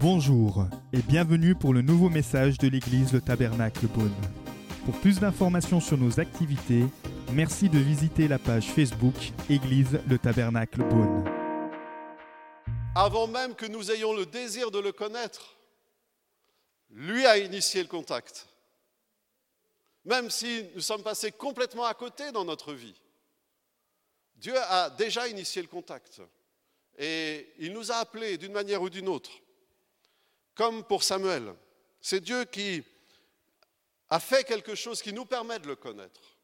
Bonjour et bienvenue pour le nouveau message de l'église Le Tabernacle Beaune. Pour plus d'informations sur nos activités, merci de visiter la page Facebook Église Le Tabernacle Beaune. Avant même que nous ayons le désir de le connaître, lui a initié le contact. Même si nous sommes passés complètement à côté dans notre vie, Dieu a déjà initié le contact. Et il nous a appelés d'une manière ou d'une autre comme pour Samuel. C'est Dieu qui a fait quelque chose qui nous permet de le connaître.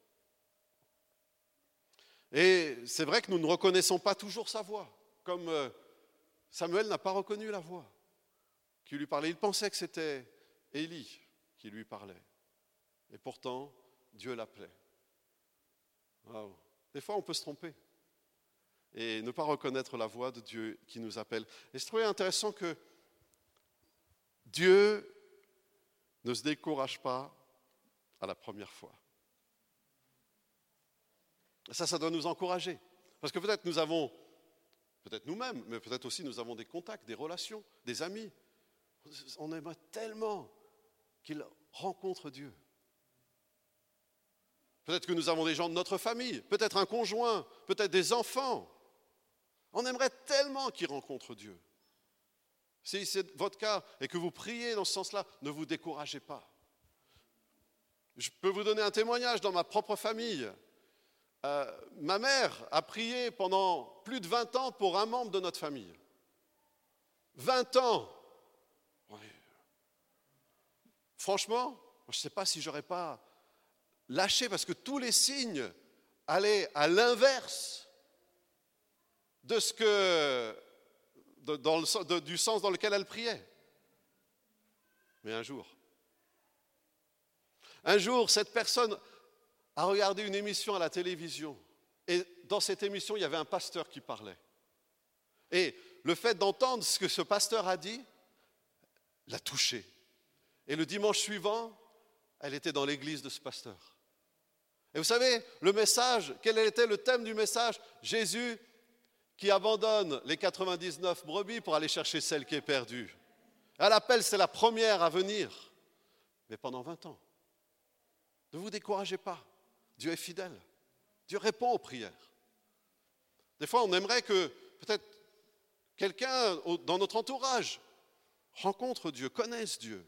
Et c'est vrai que nous ne reconnaissons pas toujours sa voix, comme euh, Samuel n'a pas reconnu la voix qui lui parlait. Il pensait que c'était Élie qui lui parlait. Et pourtant, Dieu l'appelait. Des fois, on peut se tromper et ne pas reconnaître la voix de Dieu qui nous appelle. Et je trouvais intéressant que Dieu ne se décourage pas à la première fois. Ça, ça doit nous encourager. Parce que peut-être nous avons, peut-être nous-mêmes, mais peut-être aussi nous avons des contacts, des relations, des amis. On aimerait tellement qu'ils rencontrent Dieu. Peut-être que nous avons des gens de notre famille, peut-être un conjoint, peut-être des enfants. On aimerait tellement qu'ils rencontrent Dieu. Si c'est votre cas et que vous priez dans ce sens-là, ne vous découragez pas. Je peux vous donner un témoignage dans ma propre famille. Euh, ma mère a prié pendant plus de 20 ans pour un membre de notre famille. 20 ans. Franchement, je ne sais pas si j'aurais pas lâché parce que tous les signes allaient à l'inverse de ce que du sens dans lequel elle priait. Mais un jour, un jour, cette personne a regardé une émission à la télévision. Et dans cette émission, il y avait un pasteur qui parlait. Et le fait d'entendre ce que ce pasteur a dit l'a touchée. Et le dimanche suivant, elle était dans l'église de ce pasteur. Et vous savez, le message, quel était le thème du message? Jésus qui abandonne les 99 brebis pour aller chercher celle qui est perdue. Elle appelle, c'est la première à venir, mais pendant 20 ans. Ne vous découragez pas, Dieu est fidèle, Dieu répond aux prières. Des fois, on aimerait que peut-être quelqu'un dans notre entourage rencontre Dieu, connaisse Dieu,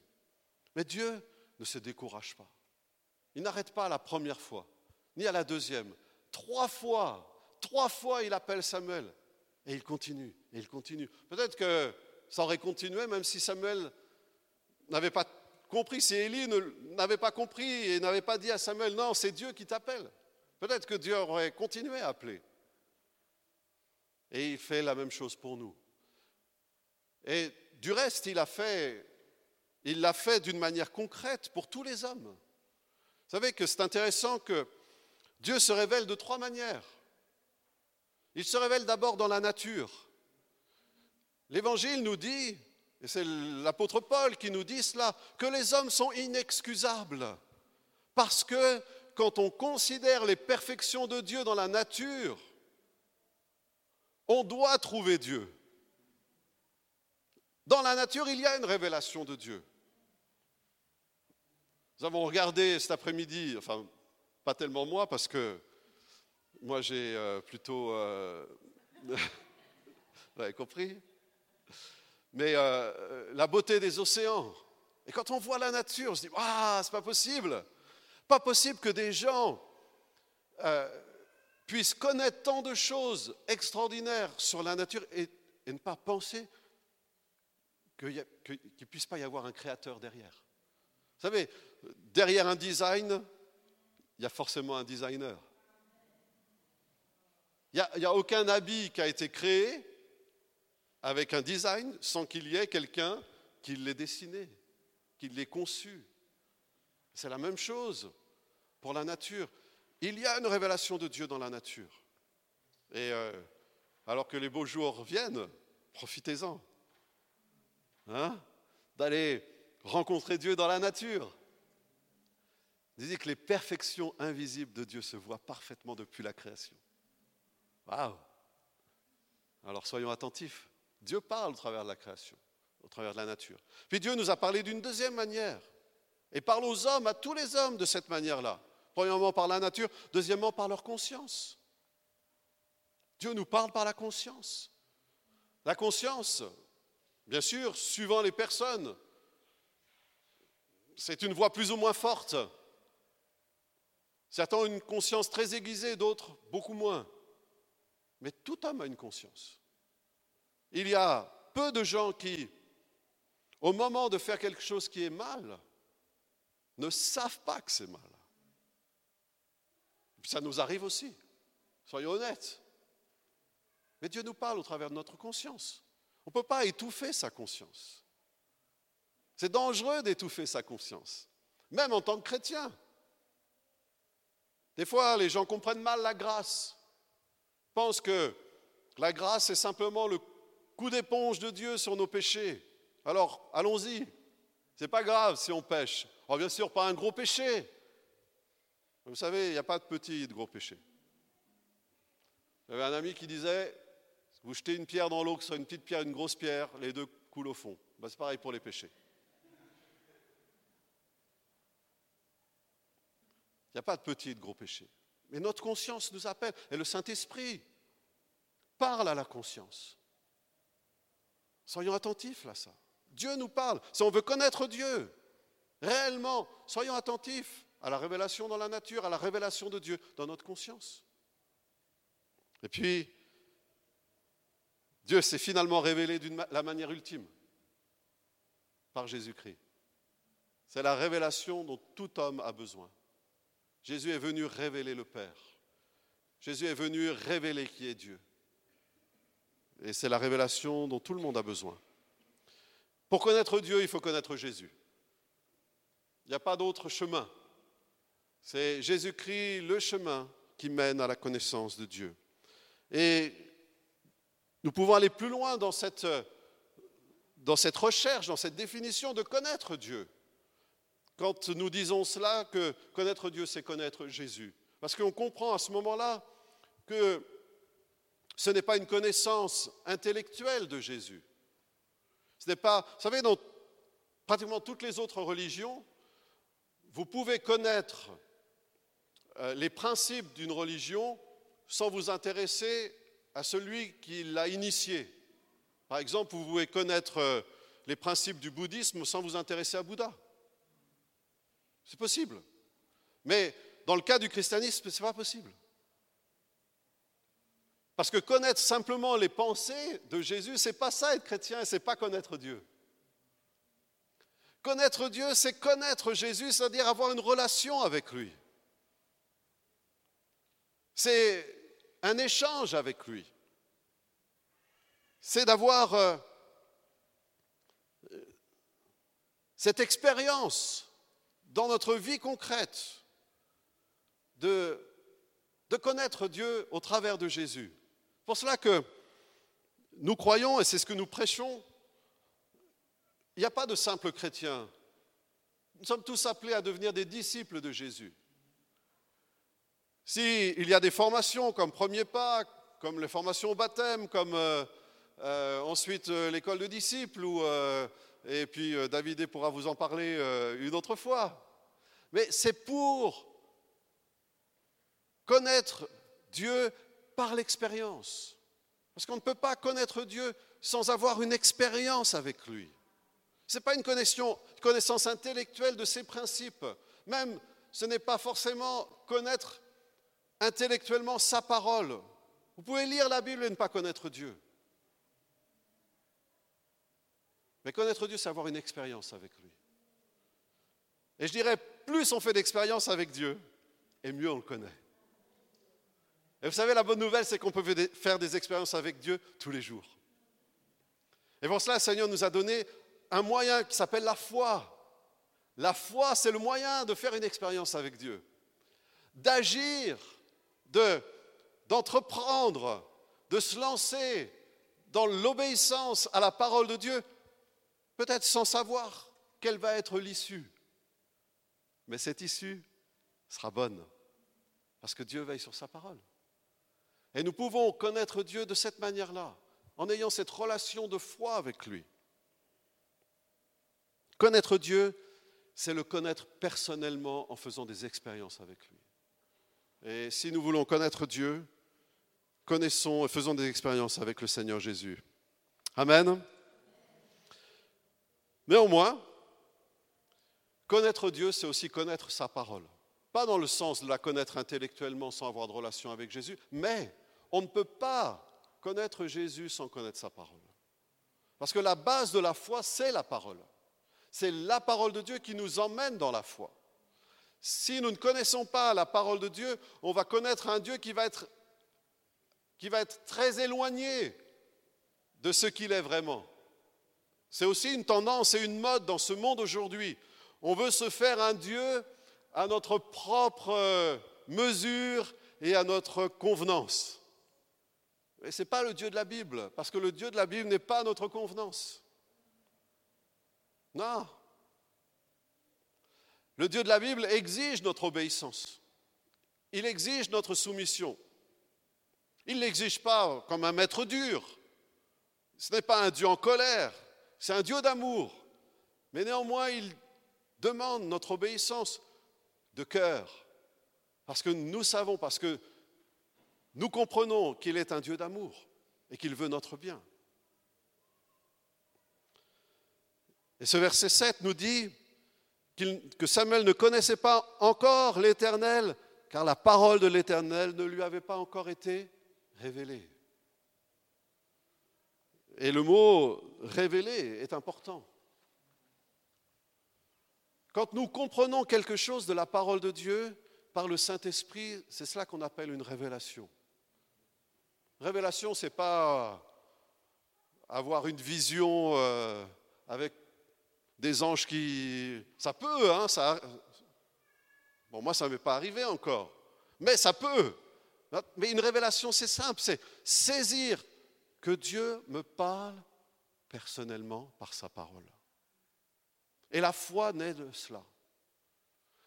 mais Dieu ne se décourage pas. Il n'arrête pas à la première fois, ni à la deuxième. Trois fois, trois fois, il appelle Samuel. Et il continue, et il continue. Peut-être que ça aurait continué même si Samuel n'avait pas compris, si Élie n'avait pas compris et n'avait pas dit à Samuel, non, c'est Dieu qui t'appelle. Peut-être que Dieu aurait continué à appeler. Et il fait la même chose pour nous. Et du reste, il a fait, il l'a fait d'une manière concrète pour tous les hommes. Vous savez que c'est intéressant que Dieu se révèle de trois manières. Il se révèle d'abord dans la nature. L'Évangile nous dit, et c'est l'apôtre Paul qui nous dit cela, que les hommes sont inexcusables. Parce que quand on considère les perfections de Dieu dans la nature, on doit trouver Dieu. Dans la nature, il y a une révélation de Dieu. Nous avons regardé cet après-midi, enfin, pas tellement moi, parce que moi, j'ai euh, plutôt. Euh, vous avez compris? Mais euh, la beauté des océans. Et quand on voit la nature, on se dit Ah, c'est pas possible Pas possible que des gens puissent connaître tant de choses extraordinaires sur la nature et, ne pas penser qu'il ne puisse pas y avoir un créateur derrière. Vous savez, derrière un design, il y a forcément un designer. Il n'y a, aucun habit qui a été créé avec un design sans qu'il y ait quelqu'un qui l'ait dessiné, qui l'ait conçu. C'est la même chose pour la nature. Il y a une révélation de Dieu dans la nature. Et euh, alors que les beaux jours viennent, profitez-en. Hein, D'aller rencontrer Dieu dans la nature. Dites que les perfections invisibles de Dieu se voient parfaitement depuis la création. Waouh Alors soyons attentifs. Dieu parle au travers de la création. au travers de la nature. Puis Dieu nous a parlé d'une deuxième manière, et parle aux hommes, à tous les hommes de cette manière-là. Premièrement par la nature, deuxièmement par leur conscience. Dieu nous parle par la conscience. La conscience, bien sûr, suivant les personnes, c'est une voix plus ou moins forte. Certains ont une conscience très aiguisée, d'autres beaucoup moins. Mais tout homme a une conscience. Il y a peu de gens qui, au moment de faire quelque chose qui est mal, ne savent pas que c'est mal. Ça nous arrive aussi, soyons honnêtes. Mais Dieu nous parle au travers de notre conscience. On ne peut pas étouffer sa conscience. C'est dangereux d'étouffer sa conscience, même en tant que chrétien. Des fois, les gens comprennent mal la grâce, pensent que la grâce est simplement le coup d'éponge de Dieu sur nos péchés. Alors, allons-y. Ce n'est pas grave si on pêche. Alors, bien sûr, pas un gros péché. Vous savez, il n'y a pas de petit et de gros péché. J'avais un ami qui disait vous jetez une pierre dans l'eau, que ce soit une petite pierre, une grosse pierre, les deux coulent au fond. Ben, c'est pareil pour les péchés. Il n'y a pas de petit et de gros péché. Mais notre conscience nous appelle. Et le Saint-Esprit parle à la conscience. Soyons attentifs à ça. Dieu nous parle. Si on veut connaître Dieu, réellement, soyons attentifs à la révélation dans la nature, à la révélation de Dieu dans notre conscience. Et puis, Dieu s'est finalement révélé d'une la manière ultime, par Jésus-Christ. C'est la révélation dont tout homme a besoin. Jésus est venu révéler le Père. Jésus est venu révéler qui est Dieu. Et c'est la révélation dont tout le monde a besoin. Pour connaître Dieu, il faut connaître Jésus. Il n'y a pas d'autre chemin. C'est Jésus-Christ le chemin qui mène à la connaissance de Dieu. Et nous pouvons aller plus loin dans cette, dans cette recherche, dans cette définition de connaître Dieu. Quand nous disons cela, que connaître Dieu, c'est connaître Jésus. Parce qu'on comprend à ce moment-là que ce n'est pas une connaissance intellectuelle de Jésus. Ce n'est pas, vous savez, dans pratiquement toutes les autres religions, vous pouvez connaître euh, les principes d'une religion sans vous intéresser à celui qui l'a initié. Par exemple, vous pouvez connaître euh, les principes du bouddhisme sans vous intéresser à Bouddha. C'est possible. Mais dans le cas du christianisme, ce n'est pas possible. Parce que connaître simplement les pensées de Jésus, ce n'est pas ça être chrétien et ce n'est pas connaître Dieu. Connaître Dieu, c'est connaître Jésus, c'est-à-dire avoir une relation avec lui. C'est un échange avec lui. C'est d'avoir euh, cette expérience dans notre vie concrète de, connaître Dieu au travers de Jésus. Pour cela que nous croyons, et c'est ce que nous prêchons, il n'y a pas de simples chrétiens. Nous sommes tous appelés à devenir des disciples de Jésus. S'il y a des formations comme premier pas, comme les formations au baptême, comme euh, euh, ensuite euh, l'école de disciples, et puis David pourra vous en parler une autre fois, mais c'est pour connaître Dieu par l'expérience. Parce qu'on ne peut pas connaître Dieu sans avoir une expérience avec lui. Ce n'est pas une connaissance intellectuelle de ses principes. Même, ce n'est pas forcément connaître intellectuellement sa parole. Vous pouvez lire la Bible et ne pas connaître Dieu. Mais connaître Dieu, c'est avoir une expérience avec lui. Et je dirais, plus on fait d'expérience avec Dieu, et mieux on le connaît. Et vous savez, la bonne nouvelle, c'est qu'on peut faire des expériences avec Dieu tous les jours. Et pour cela, le Seigneur nous a donné un moyen qui s'appelle la foi. La foi, c'est le moyen de faire une expérience avec Dieu, d'agir d'entreprendre, de, se lancer dans l'obéissance à la parole de Dieu, peut-être sans savoir quelle va être l'issue. Mais cette issue sera bonne, parce que Dieu veille sur sa parole. Et nous pouvons connaître Dieu de cette manière-là, en ayant cette relation de foi avec lui. Connaître Dieu, c'est le connaître personnellement en faisant des expériences avec lui. Et si nous voulons connaître Dieu, connaissons et faisons des expériences avec le Seigneur Jésus. Amen. Néanmoins, connaître Dieu, c'est aussi connaître sa parole. Pas dans le sens de la connaître intellectuellement sans avoir de relation avec Jésus, mais on ne peut pas connaître Jésus sans connaître sa parole. Parce que la base de la foi, c'est la parole. C'est la parole de Dieu qui nous emmène dans la foi. Si nous ne connaissons pas la parole de Dieu, on va connaître un Dieu qui va être, qui va être très éloigné de ce qu'il est vraiment. C'est aussi une tendance et une mode dans ce monde aujourd'hui. On veut se faire un Dieu à notre propre mesure et à notre convenance. Et ce n'est pas le Dieu de la Bible, parce que le Dieu de la Bible n'est pas notre convenance. Non. Le Dieu de la Bible exige notre obéissance. Il exige notre soumission. Il ne l'exige pas comme un maître dur. Ce n'est pas un Dieu en colère, c'est un Dieu d'amour. Mais néanmoins, il demande notre obéissance de cœur. Parce que nous savons, parce que nous comprenons qu'il est un Dieu d'amour et qu'il veut notre bien. Et ce verset 7 nous dit que Samuel ne connaissait pas encore l'Éternel, car la parole de l'Éternel ne lui avait pas encore été révélée. Et le mot révélé est important. Quand nous comprenons quelque chose de la parole de Dieu par le Saint-Esprit, c'est cela qu'on appelle une révélation. Révélation, ce n'est pas avoir une vision euh, avec des anges qui... Ça peut, hein, ça... Bon, moi, ça ne m'est pas arrivé encore, mais ça peut. Mais une révélation, c'est simple, c'est saisir que Dieu me parle personnellement par sa parole. Et la foi naît de cela.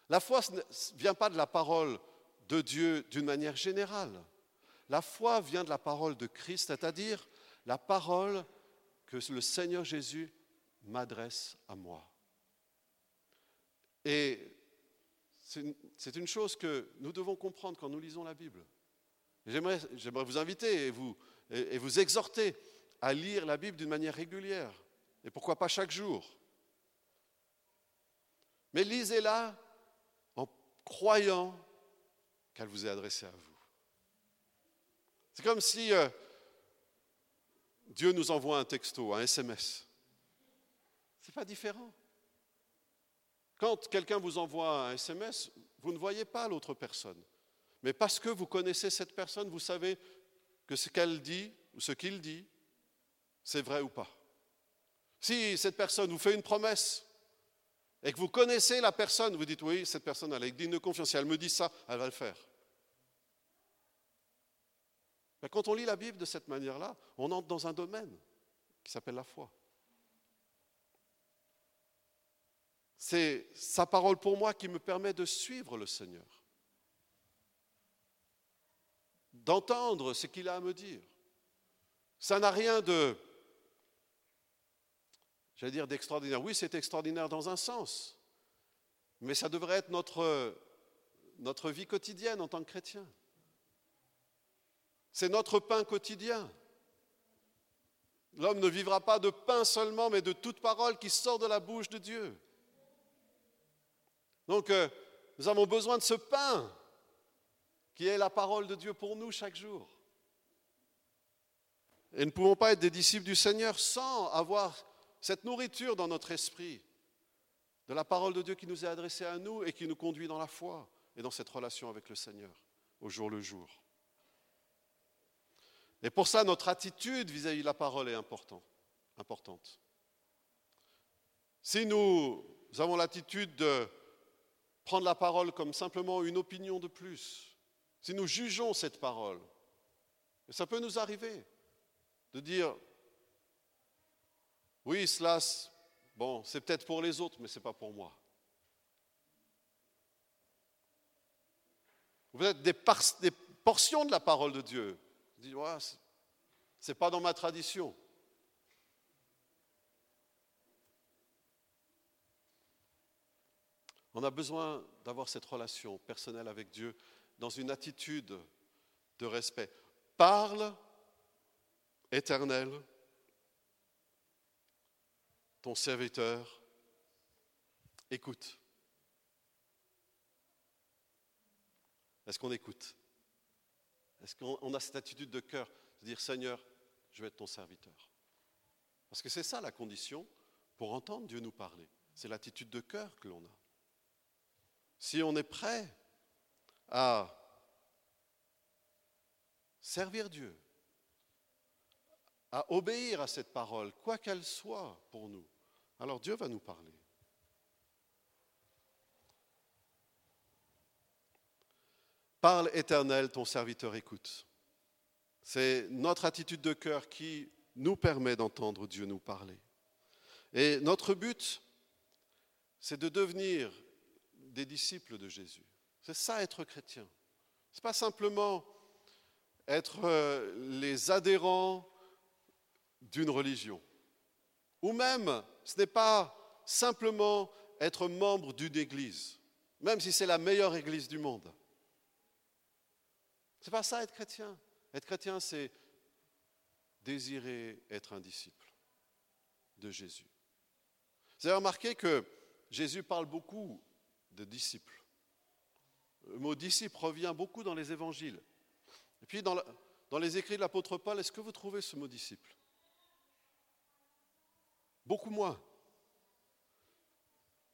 La foi ne vient pas de la parole de Dieu d'une manière générale. La foi vient de la parole de Christ, c'est-à-dire la parole que le Seigneur Jésus m'adresse à moi. Et c'est une chose que nous devons comprendre quand nous lisons la Bible. J'aimerais vous inviter et vous, exhorter à lire la Bible d'une manière régulière, et pourquoi pas chaque jour? Mais lisez-la en croyant qu'elle vous est adressée à vous. C'est comme si euh, Dieu nous envoie un texto, un SMS. Ce n'est pas différent. Quand quelqu'un vous envoie un SMS, vous ne voyez pas l'autre personne. Mais parce que vous connaissez cette personne, vous savez que ce qu'elle dit ou ce qu'il dit, c'est vrai ou pas. Si cette personne vous fait une promesse et que vous connaissez la personne, vous dites oui, cette personne elle est digne de confiance. Si elle me dit ça, elle va le faire. Mais quand on lit la Bible de cette manière-là, on entre dans un domaine qui s'appelle la foi. C'est sa parole pour moi qui me permet de suivre le Seigneur, d'entendre ce qu'il a à me dire. Ça n'a rien de, j'allais dire, d'extraordinaire. Oui, c'est extraordinaire dans un sens, mais ça devrait être notre, notre vie quotidienne en tant que chrétien. C'est notre pain quotidien. L'homme ne vivra pas de pain seulement, mais de toute parole qui sort de la bouche de Dieu. Donc, euh, nous avons besoin de ce pain qui est la parole de Dieu pour nous chaque jour. Et nous ne pouvons pas être des disciples du Seigneur sans avoir cette nourriture dans notre esprit, de la parole de Dieu qui nous est adressée à nous et qui nous conduit dans la foi et dans cette relation avec le Seigneur au jour le jour. Et pour ça, notre attitude vis-à-vis de la parole est importante. Si nous avons l'attitude de prendre la parole comme simplement une opinion de plus, si nous jugeons cette parole, ça peut nous arriver de dire, oui, cela, bon, c'est peut-être pour les autres, mais ce n'est pas pour moi. Vous êtes des, portions de la parole de Dieu dit, ouais, c'est pas dans ma tradition. On a besoin d'avoir cette relation personnelle avec Dieu dans une attitude de respect. Parle, éternel, ton serviteur écoute. Est-ce qu'on écoute? Est-ce qu'on a cette attitude de cœur de dire Seigneur, je vais être ton serviteur? Parce que c'est ça la condition pour entendre Dieu nous parler. C'est l'attitude de cœur que l'on a. Si on est prêt à servir Dieu, à obéir à cette parole, quoi qu'elle soit pour nous, alors Dieu va nous parler. Parle éternel, ton serviteur écoute. C'est notre attitude de cœur qui nous permet d'entendre Dieu nous parler. Et notre but, c'est de devenir des disciples de Jésus. C'est ça être chrétien. Ce n'est pas simplement être euh, les adhérents d'une religion. Ou même, ce n'est pas simplement être membre d'une église, même si c'est la meilleure église du monde. C'est pas ça être chrétien. Être chrétien, c'est désirer être un disciple de Jésus. Vous avez remarqué que Jésus parle beaucoup de disciples. Le mot disciple revient beaucoup dans les évangiles. Et puis dans les écrits de l'apôtre Paul, est-ce que vous trouvez ce mot disciple? Beaucoup moins.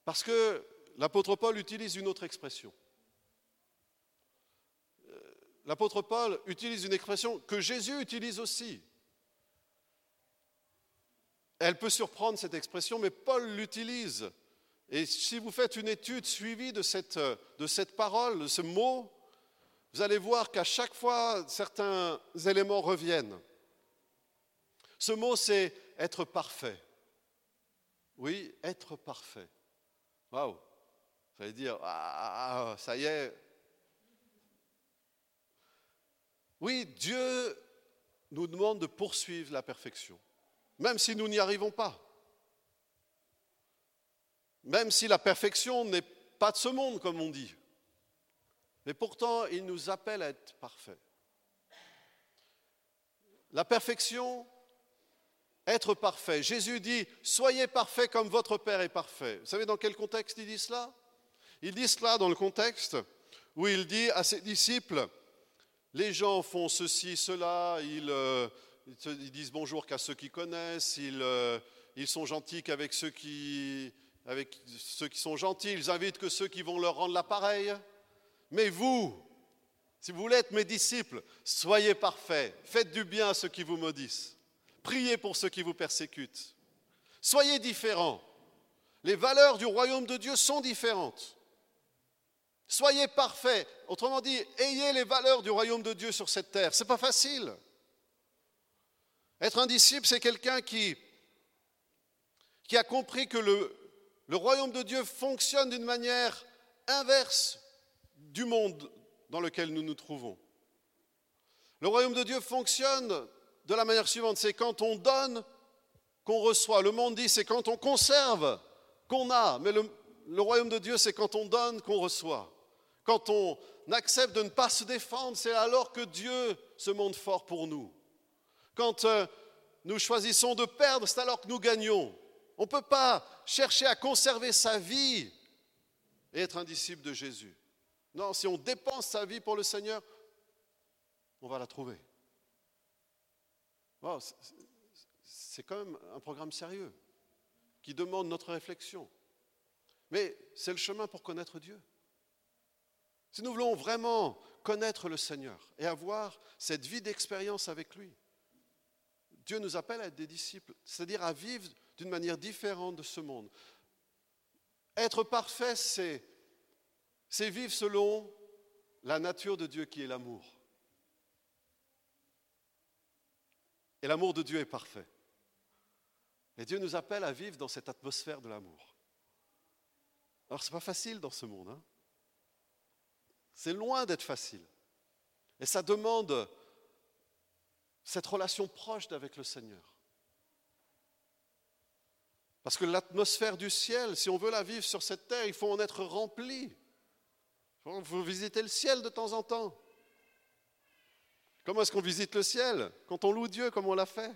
Parce que l'apôtre Paul utilise une autre expression l'apôtre Paul utilise une expression que Jésus utilise aussi. Elle peut surprendre cette expression, mais Paul l'utilise. Et si vous faites une étude suivie de cette, de cette parole, de ce mot, vous allez voir qu'à chaque fois, certains éléments reviennent. Ce mot, c'est être parfait. Oui, être parfait. Waouh! Ça veut dire, ah, ça y est, Oui, Dieu nous demande de poursuivre la perfection, même si nous n'y arrivons pas. Même si la perfection n'est pas de ce monde, comme on dit. Mais pourtant, il nous appelle à être parfaits. La perfection, être parfait. Jésus dit, soyez parfaits comme votre Père est parfait. Vous savez dans quel contexte il dit cela? Il dit cela dans le contexte où il dit à ses disciples, les gens font ceci, cela, euh, ils, disent bonjour qu'à ceux qui connaissent, ils, euh, sont gentils qu'avec ceux qui, avec ceux qui sont gentils, ils invitent que ceux qui vont leur rendre l'appareil. Mais vous, si vous voulez être mes disciples, soyez parfaits, faites du bien à ceux qui vous maudissent, priez pour ceux qui vous persécutent, soyez différents. Les valeurs du royaume de Dieu sont différentes. Soyez parfaits. Autrement dit, ayez les valeurs du royaume de Dieu sur cette terre. Ce n'est pas facile. Être un disciple, c'est quelqu'un qui, a compris que le, le royaume de Dieu fonctionne d'une manière inverse du monde dans lequel nous nous trouvons. Le royaume de Dieu fonctionne de la manière suivante, c'est quand on donne qu'on reçoit. Le monde dit c'est quand on conserve qu'on a, mais le, royaume de Dieu c'est quand on donne qu'on reçoit. Quand on accepte de ne pas se défendre, c'est alors que Dieu se montre fort pour nous. Quand euh, nous choisissons de perdre, c'est alors que nous gagnons. On ne peut pas chercher à conserver sa vie et être un disciple de Jésus. Non, si on dépense sa vie pour le Seigneur, on va la trouver. C'est quand même un programme sérieux qui demande notre réflexion. Mais c'est le chemin pour connaître Dieu. Si nous voulons vraiment connaître le Seigneur et avoir cette vie d'expérience avec lui, Dieu nous appelle à être des disciples, c'est-à-dire à vivre d'une manière différente de ce monde. Être parfait, c'est, c'est vivre selon la nature de Dieu qui est l'amour. Et l'amour de Dieu est parfait. Et Dieu nous appelle à vivre dans cette atmosphère de l'amour. Alors, ce n'est pas facile dans ce monde. Hein c'est loin d'être facile. Et ça demande cette relation proche avec le Seigneur. Parce que l'atmosphère du ciel, si on veut la vivre sur cette terre, il faut en être rempli. Il faut visiter le ciel de temps en temps. Comment est-ce qu'on visite le ciel Quand on loue Dieu comme on l'a fait?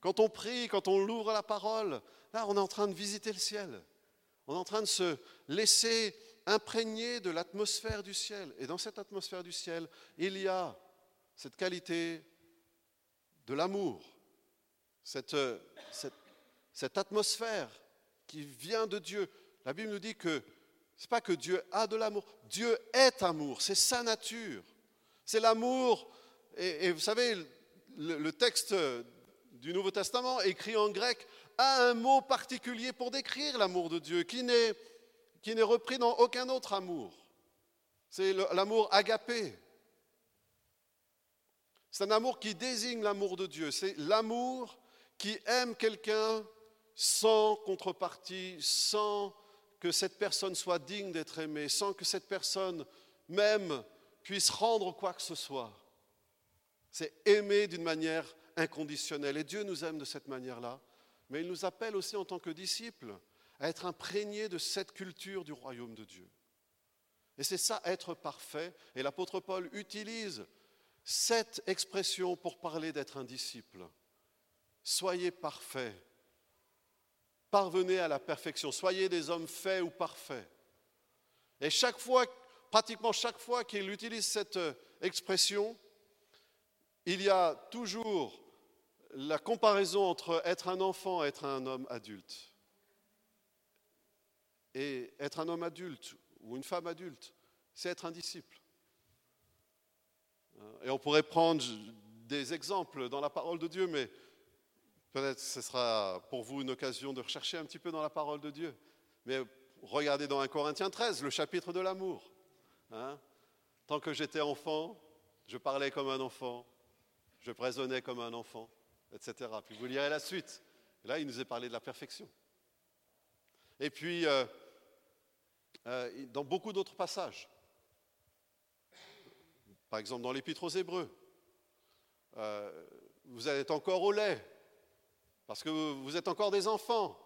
Quand on prie, quand on l'ouvre la parole. Là, on est en train de visiter le ciel. On est en train de se laisser imprégner de l'atmosphère du ciel. Et dans cette atmosphère du ciel, il y a cette qualité de l'amour, cette, cette, atmosphère qui vient de Dieu. La Bible nous dit que ce n'est pas que Dieu a de l'amour, Dieu est amour, c'est sa nature. C'est l'amour, et, vous savez, le, texte du Nouveau Testament écrit en grec a un mot particulier pour décrire l'amour de Dieu qui n'est, qui n'est repris dans aucun autre amour. C'est l'amour agapé. C'est un amour qui désigne l'amour de Dieu. C'est l'amour qui aime quelqu'un sans contrepartie, sans que cette personne soit digne d'être aimée, sans que cette personne même puisse rendre quoi que ce soit. C'est aimer d'une manière inconditionnelle. Et Dieu nous aime de cette manière-là, mais il nous appelle aussi en tant que disciples à être imprégnés de cette culture du royaume de Dieu. Et c'est ça, être parfait. Et l'apôtre Paul utilise cette expression pour parler d'être un disciple. Soyez parfaits. Parvenez à la perfection. Soyez des hommes faits ou parfaits. Et chaque fois, pratiquement chaque fois qu'il utilise cette expression, il y a toujours la comparaison entre être un enfant et être un homme adulte. Et être un homme adulte ou une femme adulte, c'est être un disciple. Et on pourrait prendre des exemples dans la parole de Dieu, mais peut-être ce sera pour vous une occasion de rechercher un petit peu dans la parole de Dieu. Mais regardez dans 1 Corinthiens 13, le chapitre de l'amour. Hein. Tant que j'étais enfant, je parlais comme un enfant, je raisonnais comme un enfant, etc. Puis vous lirez la suite. là, il nous est parlé de la perfection. Et puis, euh, euh, dans beaucoup d'autres passages, par exemple dans l'Épître aux Hébreux, euh, vous êtes encore au lait, parce que vous êtes encore des enfants,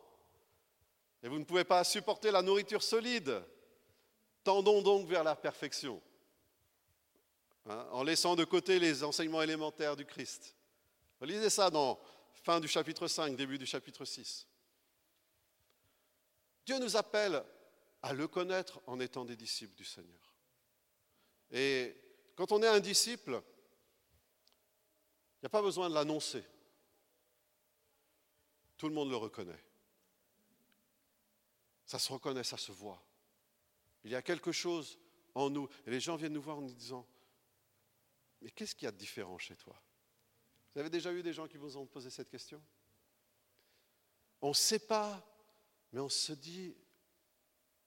et vous ne pouvez pas supporter la nourriture solide. Tendons donc vers la perfection, hein, en laissant de côté les enseignements élémentaires du Christ. Lisez ça dans fin du chapitre 5, début du chapitre 6. Dieu nous appelle à le connaître en étant des disciples du Seigneur. Et quand on est un disciple, il n'y a pas besoin de l'annoncer. Tout le monde le reconnaît. Ça se reconnaît, ça se voit. Il y a quelque chose en nous. Et les gens viennent nous voir en nous disant, mais qu'est-ce qu'il y a de différent chez toi? Vous avez déjà eu des gens qui vous ont posé cette question? On ne sait pas, mais on se dit,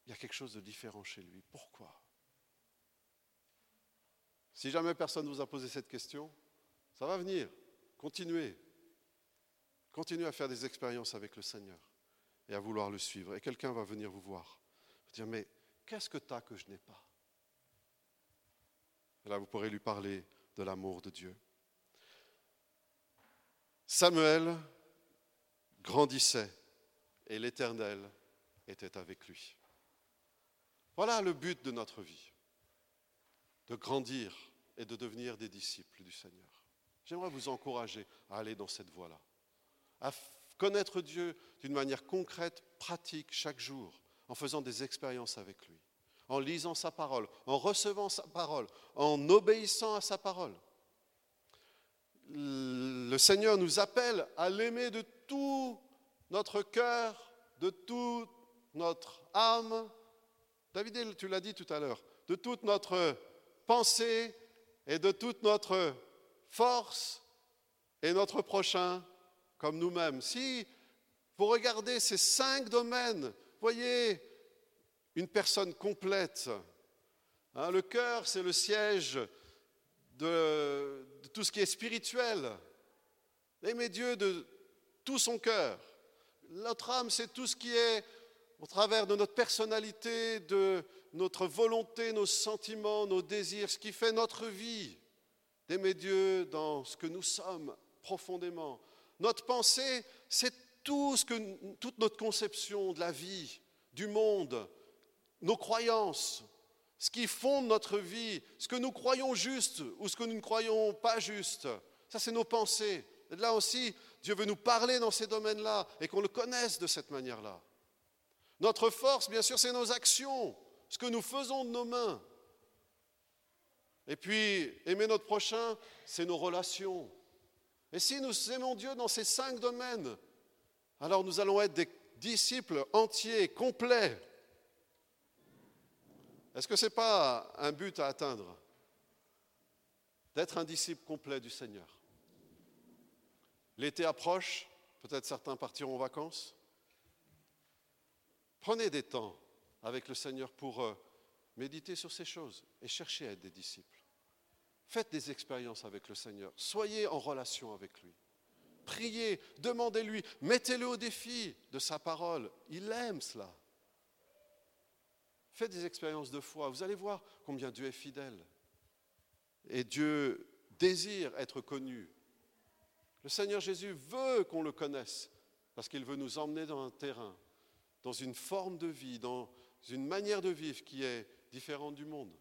il y a quelque chose de différent chez lui. Pourquoi? Si jamais personne ne vous a posé cette question, ça va venir. Continuez. Continuez à faire des expériences avec le Seigneur et à vouloir le suivre. Et quelqu'un va venir vous voir. Vous dire, mais qu'est-ce que tu as que je n'ai pas? Là, vous pourrez lui parler de l'amour de Dieu. Samuel grandissait et l'Éternel était avec lui. Voilà le but de notre vie de grandir et de devenir des disciples du Seigneur. J'aimerais vous encourager à aller dans cette voie-là, à connaître Dieu d'une manière concrète, pratique, chaque jour, en faisant des expériences avec lui, en lisant sa parole, en recevant sa parole, en obéissant à sa parole. Le Seigneur nous appelle à l'aimer de tout notre cœur, de toute notre âme. David, tu l'as dit tout à l'heure, de toute notre pensée et de toute notre force et notre prochain comme nous-mêmes. Si vous regardez ces cinq domaines, voyez une personne complète. Hein, le cœur, c'est le siège de, tout ce qui est spirituel. Aimer Dieu de tout son cœur. Notre âme, c'est tout ce qui est au travers de notre personnalité, de, notre volonté, nos sentiments, nos désirs, ce qui fait notre vie, d'aimer Dieu dans ce que nous sommes profondément. Notre pensée, c'est tout ce que, toute notre conception de la vie, du monde, nos croyances, ce qui fonde notre vie, ce que nous croyons juste ou ce que nous ne croyons pas juste. Ça, c'est nos pensées. Et là aussi, Dieu veut nous parler dans ces domaines-là et qu'on le connaisse de cette manière-là. Notre force, bien sûr, c'est nos actions, ce que nous faisons de nos mains. Et puis, aimer notre prochain, c'est nos relations. Et si nous aimons Dieu dans ces cinq domaines, alors nous allons être des disciples entiers, complets. Est-ce que ce n'est pas un but à atteindre D'être un disciple complet du Seigneur? L'été approche, peut-être certains partiront en vacances. Prenez des temps avec le Seigneur pour euh, méditer sur ces choses et chercher à être des disciples. Faites des expériences avec le Seigneur. Soyez en relation avec lui. Priez, demandez-lui, mettez-le au défi de sa parole. Il aime cela. Faites des expériences de foi. Vous allez voir combien Dieu est fidèle. Et Dieu désire être connu. Le Seigneur Jésus veut qu'on le connaisse parce qu'il veut nous emmener dans un terrain, dans une forme de vie, dans une manière de vivre qui est différente du monde,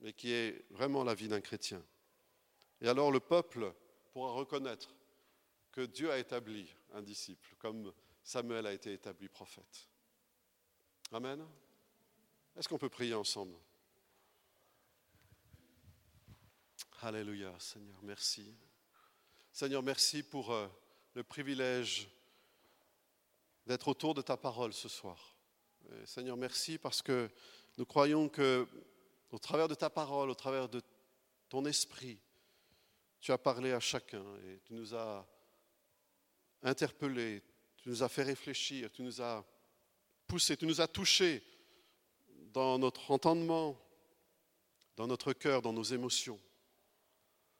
mais qui est vraiment la vie d'un chrétien. Et alors le peuple pourra reconnaître que Dieu a établi un disciple, comme Samuel a été établi prophète. Amen. Est-ce qu'on peut prier ensemble? Alléluia, Seigneur, merci. Seigneur, merci pour euh, le privilège d'être autour de ta parole ce soir. Seigneur, merci parce que nous croyons que au travers de ta parole, au travers de ton esprit, tu as parlé à chacun et tu nous as interpellés, tu nous as fait réfléchir, tu nous as poussés, tu nous as touchés dans notre entendement, dans notre cœur, dans nos émotions.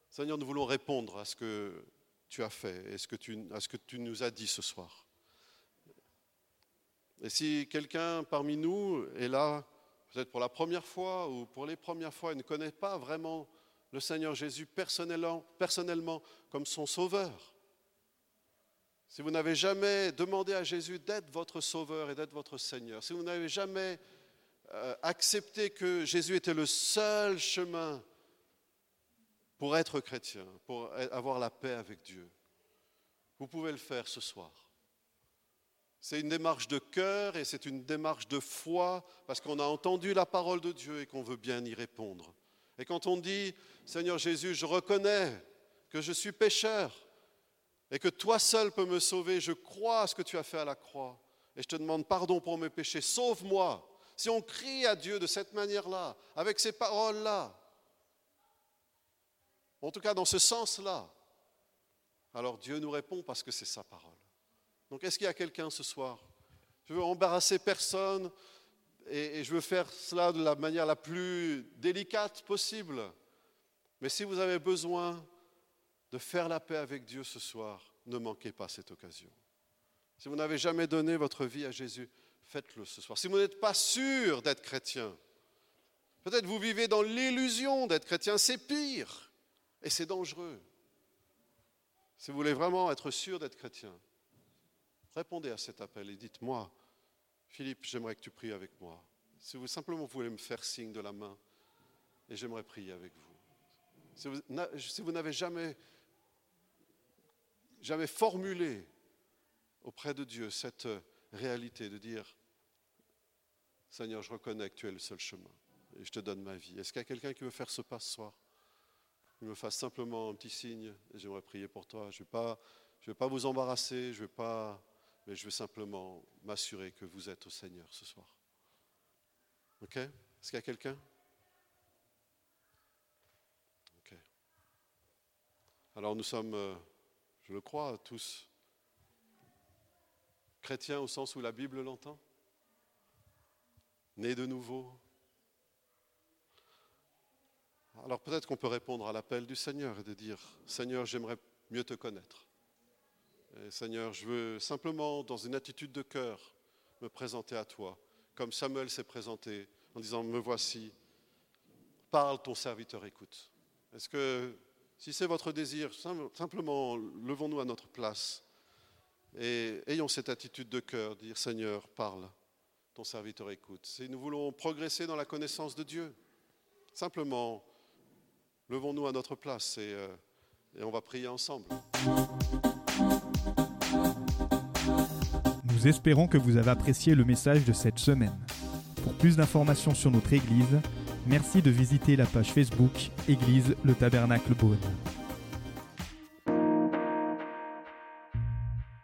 Seigneur, nous voulons répondre à ce que tu as fait et à ce que tu nous as dit ce soir. Et si quelqu'un parmi nous est là, peut-être pour la première fois ou pour les premières fois, et ne connaît pas vraiment le Seigneur Jésus personnellement, comme son sauveur, si vous n'avez jamais demandé à Jésus d'être votre sauveur et d'être votre Seigneur, si vous n'avez jamais accepter que Jésus était le seul chemin pour être chrétien, pour avoir la paix avec Dieu. Vous pouvez le faire ce soir. C'est une démarche de cœur et c'est une démarche de foi parce qu'on a entendu la parole de Dieu et qu'on veut bien y répondre. Et quand on dit, Seigneur Jésus, je reconnais que je suis pécheur et que toi seul peux me sauver, je crois à ce que tu as fait à la croix et je te demande pardon pour mes péchés, sauve-moi si on crie à Dieu de cette manière-là, avec ces paroles-là, en tout cas dans ce sens-là, alors Dieu nous répond parce que c'est sa parole. Donc est-ce qu'il y a quelqu'un ce soir? Je veux embarrasser personne et, je veux faire cela de la manière la plus délicate possible. Mais si vous avez besoin de faire la paix avec Dieu ce soir, ne manquez pas cette occasion. Si vous n'avez jamais donné votre vie à Jésus, faites-le ce soir. Si vous n'êtes pas sûr d'être chrétien, peut-être vous vivez dans l'illusion d'être chrétien, c'est pire et c'est dangereux. Si vous voulez vraiment être sûr d'être chrétien, répondez à cet appel et dites-moi, Philippe, j'aimerais que tu pries avec moi. Si vous simplement voulez me faire signe de la main, et j'aimerais prier avec vous. Si vous, n'avez jamais, jamais formulé auprès de Dieu cette réalité de dire, Seigneur, je reconnais que tu es le seul chemin et je te donne ma vie. Est-ce qu'il y a quelqu'un qui veut faire ce pas ce soir? Il me fasse simplement un petit signe et j'aimerais prier pour toi. Je ne vais, pas, vais pas vous embarrasser, je vais pas, mais je vais simplement m'assurer que vous êtes au Seigneur ce soir. Ok? Est-ce qu'il y a quelqu'un? Ok. Alors nous sommes, euh, je le crois, tous chrétien au sens où la Bible l'entend? Né de nouveau Alors peut-être qu'on peut répondre à l'appel du Seigneur et de dire, Seigneur, j'aimerais mieux te connaître. Seigneur, je veux simplement, dans une attitude de cœur, me présenter à toi, comme Samuel s'est présenté en disant, me voici, parle, ton serviteur écoute. Est-ce que, si c'est votre désir, simplement, levons-nous à notre place Et ayons cette attitude de cœur, dire Seigneur, parle, ton serviteur écoute. Si nous voulons progresser dans la connaissance de Dieu, simplement, levons-nous à notre place et, euh, et on va prier ensemble. Nous espérons que vous avez apprécié le message de cette semaine. Pour plus d'informations sur notre Église, merci de visiter la page Facebook Église le Tabernacle Beaune.